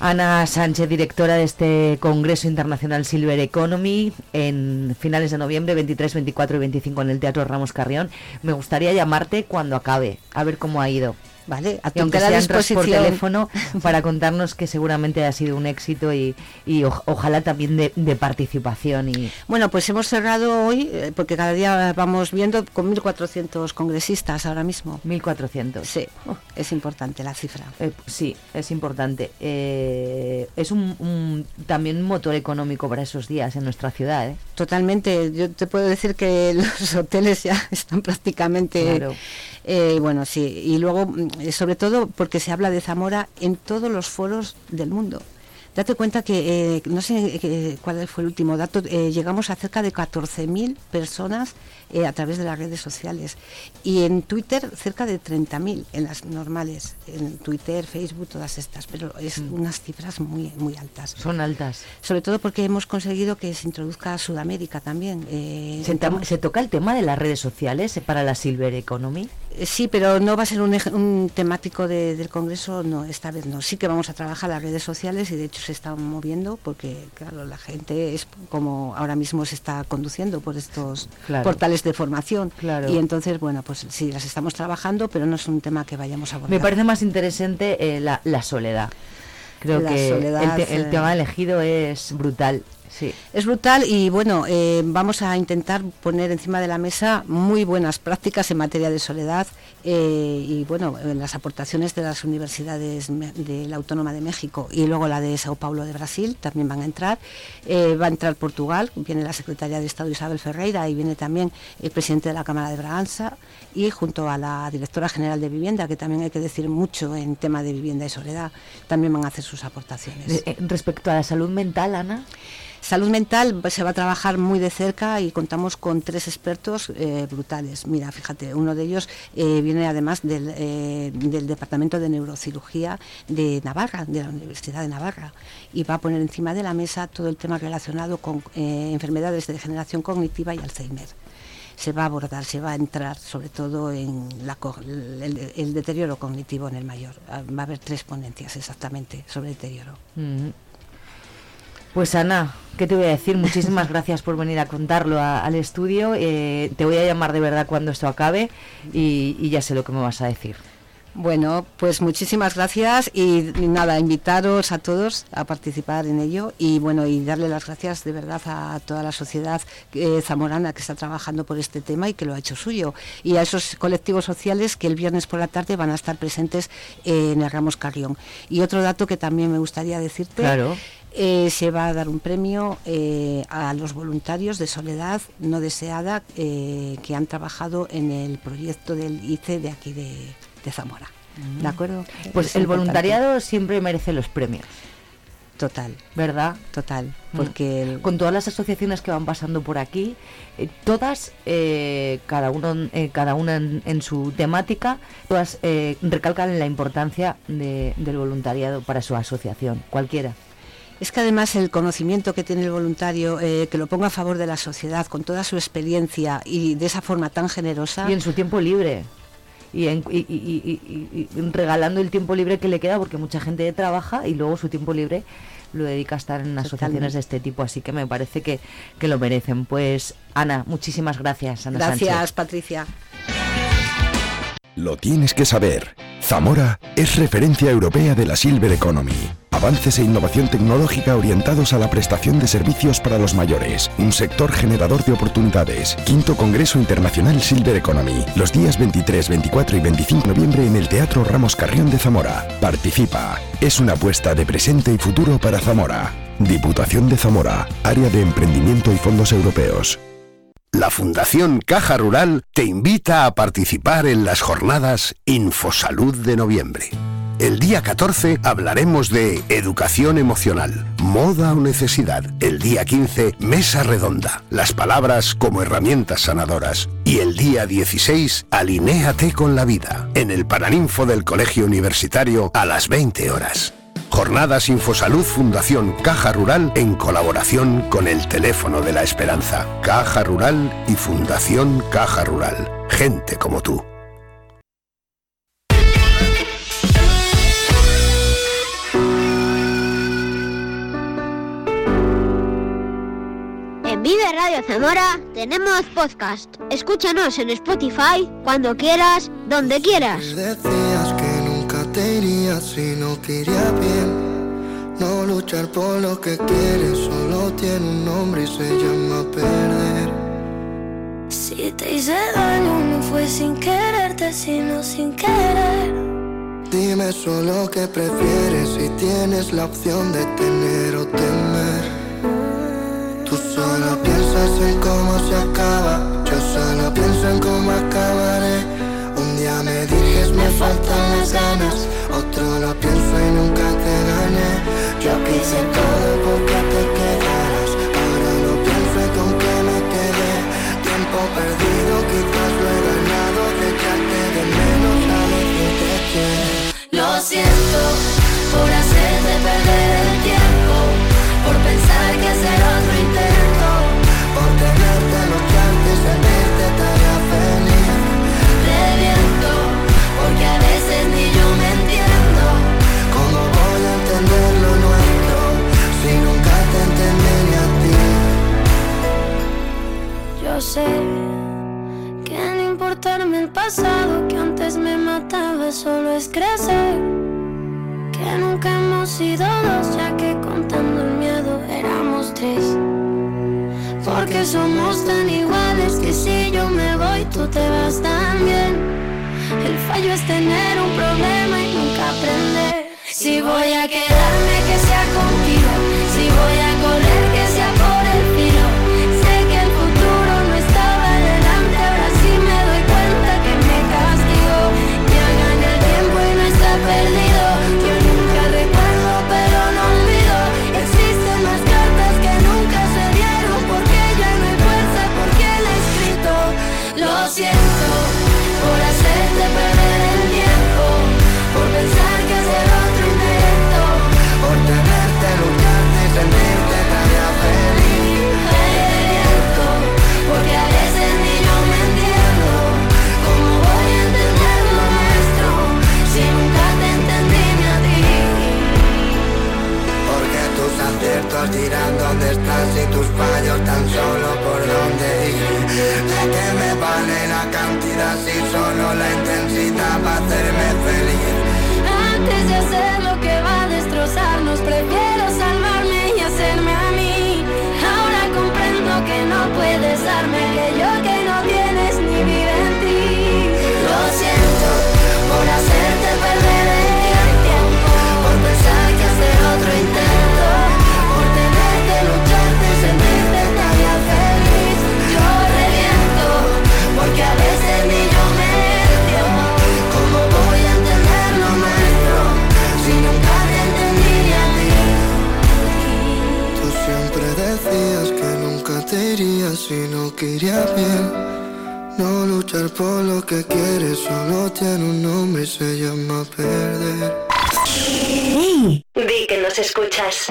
Ana Sánchez, directora de este Congreso Internacional Silver Economy, en finales de noviembre, 23, 24 y 25 en el Teatro Ramos Carrión. Me gustaría llamarte cuando acabe, a ver cómo ha ido. Vale, a tu sea entras por disposición. teléfono (laughs) para contarnos que seguramente ha sido un éxito y, y oj- ojalá también de, de participación y Bueno, pues hemos cerrado hoy, eh, porque cada día vamos viendo con 1.400 congresistas ahora mismo. 1.400. Sí, es importante la cifra. Eh, sí, es importante. Eh, es un, un- también un motor económico para esos días en nuestra ciudad. ¿eh? Totalmente. Yo te puedo decir que (laughs) los hoteles ya están prácticamente... Claro. bueno, sí. Y luego, sobre todo, porque se habla de Zamora en todos los foros del mundo. Date cuenta que, eh, no sé eh, cuál fue el último dato, eh, llegamos a cerca de 14.000 personas eh, a través de las redes sociales. Y en Twitter, cerca de 30.000 en las normales. En Twitter, Facebook, todas estas. Pero es unas cifras muy, muy altas. Son altas. Sobre todo porque hemos conseguido que se introduzca a Sudamérica también. Eh, ¿Se, toca el tema de las redes sociales eh, para la Silver Economy? eh, Sí, pero no va a ser un, eje- un temático de- del Congreso, no, esta vez no. Sí que vamos a trabajar las redes sociales y de hecho se están moviendo porque, claro, la gente es como ahora mismo se está conduciendo por estos Claro. portales de formación. Claro. Y entonces, bueno, pues sí, las estamos trabajando, pero no es un tema que vayamos a abordar. Me parece más interesante eh, la, la soledad. Creo La que soledad, el, te- el eh. tema elegido es brutal. Sí. Es brutal y bueno, eh, vamos a intentar poner encima de la mesa muy buenas prácticas en materia de soledad eh, y bueno, las aportaciones de las universidades de la Autónoma de México y luego la de Sao Paulo de Brasil también van a entrar. Eh, va a entrar Portugal, viene la secretaria de Estado Isabel Ferreira y viene también el presidente de la Cámara de Braganza y junto a la directora general de Vivienda, que también hay que decir mucho en tema de vivienda y soledad, también van a hacer sus aportaciones. Eh, respecto a la salud mental, Ana. Salud mental pues, se va a trabajar muy de cerca y contamos con tres expertos eh, brutales. Mira, fíjate, uno de ellos eh, viene además del, eh, del Departamento de Neurocirugía de Navarra, de la Universidad de Navarra, y va a poner encima de la mesa todo el tema relacionado con eh, enfermedades de degeneración cognitiva y Alzheimer. Se va a abordar, se va a entrar sobre todo en el, deterioro cognitivo en el mayor. Ah, Va a haber tres ponencias exactamente sobre deterioro. Mm. Pues Ana, ¿qué te voy a decir? Muchísimas (laughs) gracias por venir a contarlo a- al estudio. Eh, te voy a llamar de verdad cuando esto acabe y, y ya sé lo que me vas a decir. Bueno, pues muchísimas gracias y, nada, invitaros a todos a participar en ello y bueno, y darle las gracias de verdad a toda la sociedad eh, zamorana que está trabajando por este tema y que lo ha hecho suyo y a esos colectivos sociales que el viernes por la tarde van a estar presentes en el Ramos Carrión. Y otro dato que también me gustaría decirte. Eh, se va a dar un premio eh, a los voluntarios de soledad no deseada que han trabajado en el proyecto del ICE de aquí de, de Zamora. ¿De acuerdo? Pues el voluntariado siempre merece los premios. Total. ¿Verdad? Total. Porque con todas las asociaciones que van pasando por aquí, eh, todas, eh, cada uno, eh, cada una en, su temática, todas recalcan la importancia del voluntariado para su asociación, cualquiera. Es que además el conocimiento que tiene el voluntario, que lo ponga a favor de la sociedad con toda su experiencia y de esa forma tan generosa. Y en su tiempo libre y, regalando el tiempo libre que le queda, porque mucha gente trabaja y luego su tiempo libre lo dedica a estar en asociaciones de este tipo, así que me parece que, que lo merecen. Pues Ana, muchísimas gracias. Ana gracias, Patricia. Lo tienes que saber. Zamora es referencia europea de la Silver Economy. Avances e innovación tecnológica orientados a la prestación de servicios para los mayores. Un sector generador de oportunidades. Quinto Congreso Internacional Silver Economy. Los días 23, 24 y 25 de noviembre en el Teatro Ramos Carrión de Zamora. Participa. Es una apuesta de presente y futuro para Zamora. Diputación de Zamora. Área de Emprendimiento y Fondos Europeos. La Fundación Caja Rural te invita a participar en las jornadas Infosalud de noviembre. El día 14 hablaremos de educación emocional, moda o necesidad. El día 15, mesa redonda, las palabras como herramientas sanadoras. Y el día 16, alinéate con la vida, en el Paraninfo del Colegio Universitario a las 20 horas. Jornadas Infosalud Fundación Caja Rural en colaboración con el Teléfono de la Esperanza. Caja Rural y Fundación Caja Rural. Gente como tú. Vive Radio Zamora tenemos podcast. Escúchanos en Spotify cuando quieras, donde quieras te iría si no te iría bien. No luchar por lo que quieres solo tiene un nombre y se llama perder. Si te hice daño no fue sin quererte, sino sin querer. Dime solo qué prefieres si tienes la opción de tener o temer. Piensas en cómo se acaba, yo solo pienso en cómo acabaré. Un día me dijes me faltan las ganas, otro lo pienso y nunca te gané. Yo quise todo porque te quedaras, ahora lo pienso y con que me quedé. Tiempo perdido, quizás lo he ganado, de echarte de menos a que te Lo siento por hacerte perder el tiempo, sé que no importarme el pasado que antes me mataba solo es crecer. Que nunca hemos sido dos, ya que contando el miedo éramos tres. Porque somos tan iguales que si yo me voy, tú te vas también. El fallo es tener un problema y nunca aprender. Si voy a quedarme, tontos dónde estás y tus fallos tan solo por dónde ir. ¿De qué me vale la cantidad si solo la intensidad va a hacerme feliz? Antes de hacer lo que va a destrozarnos, prefiero salvarme y hacerme a mí. Ahora comprendo que no puedes darme que yo lo quería bien. No luchar por lo que quieres, solo tiene un nombre y se llama perder. ¡Hey! Di que nos escuchas.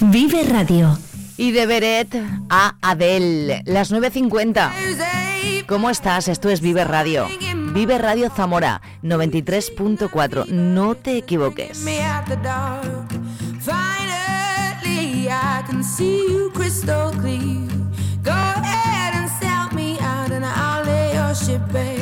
Vive Radio. Y de Beret a Adel, las 9.50. ¿Cómo estás? Esto es Vive Radio. Vive Radio Zamora, 93.4. No te equivoques. I can see you crystal clear. 戒备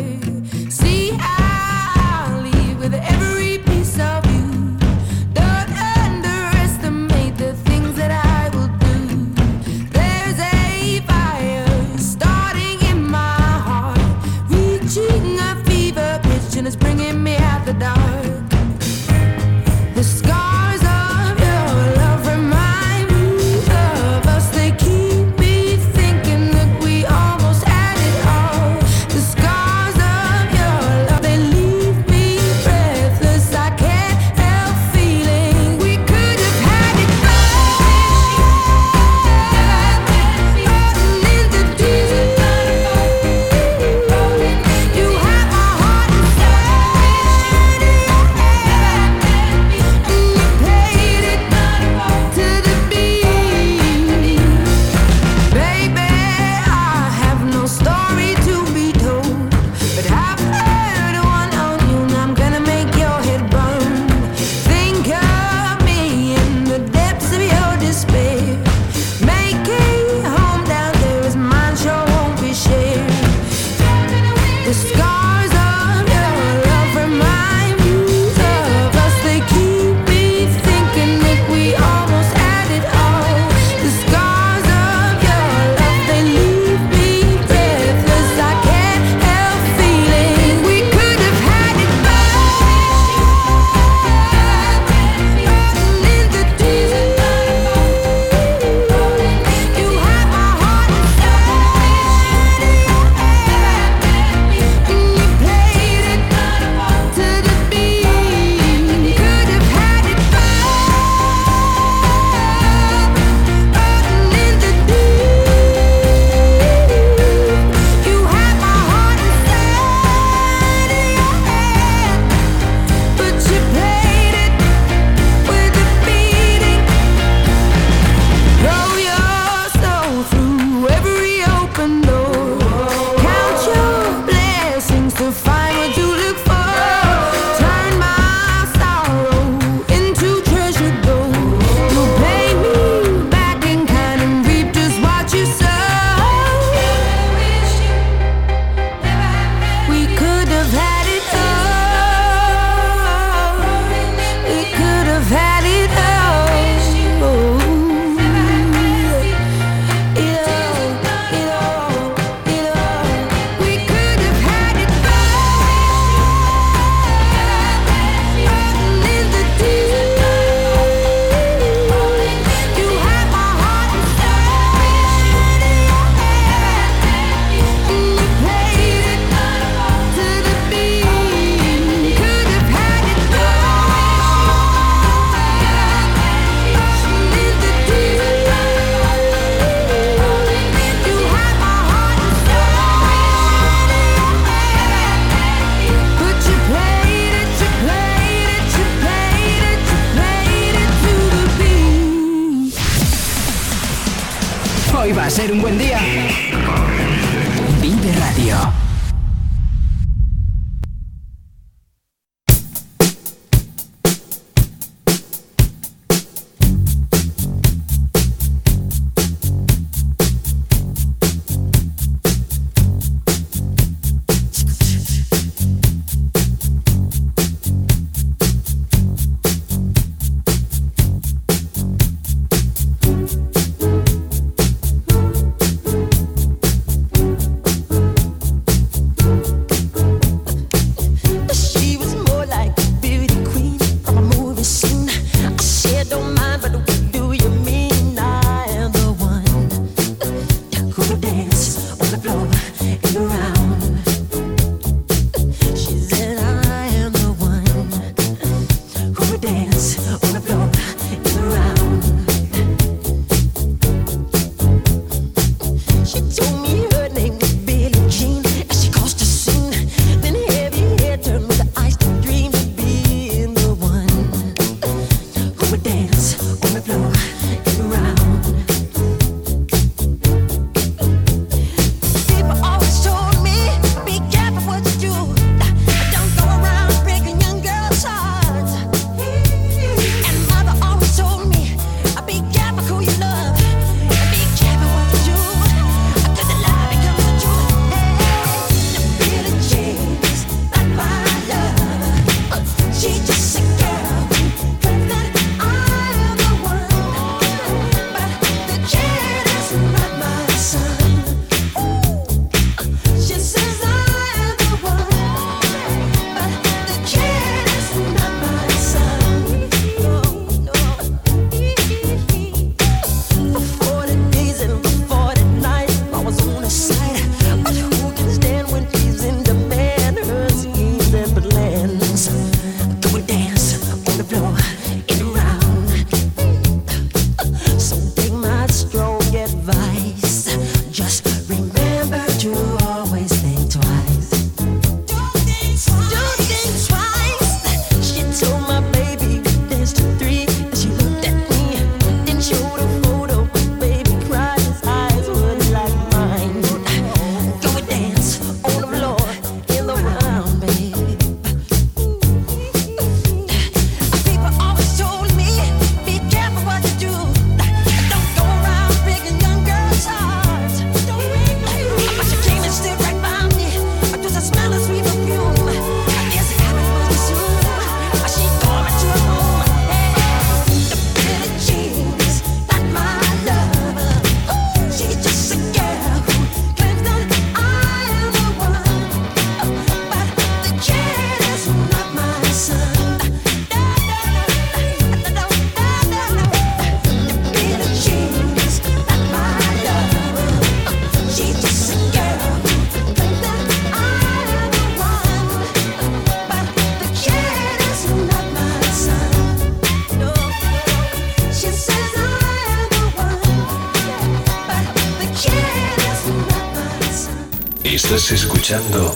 escuchando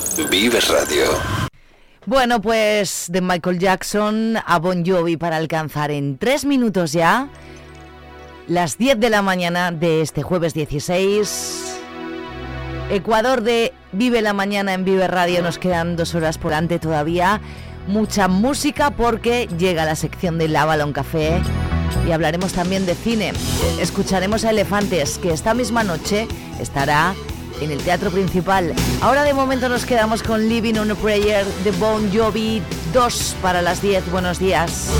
Radio. Bueno, pues de Michael Jackson a Bon Jovi para alcanzar en tres minutos ya las 10 de la mañana de este jueves 16. Ecuador de Vive la Mañana en Vive Radio. Nos quedan dos horas por delante todavía. Mucha música porque llega la sección de La Balón Café y hablaremos también de cine. Escucharemos a Elefantes, que esta misma noche estará en el teatro principal. Ahora de momento nos quedamos con Living on a Prayer de Bon Jovi 2 para las 10. Buenos días.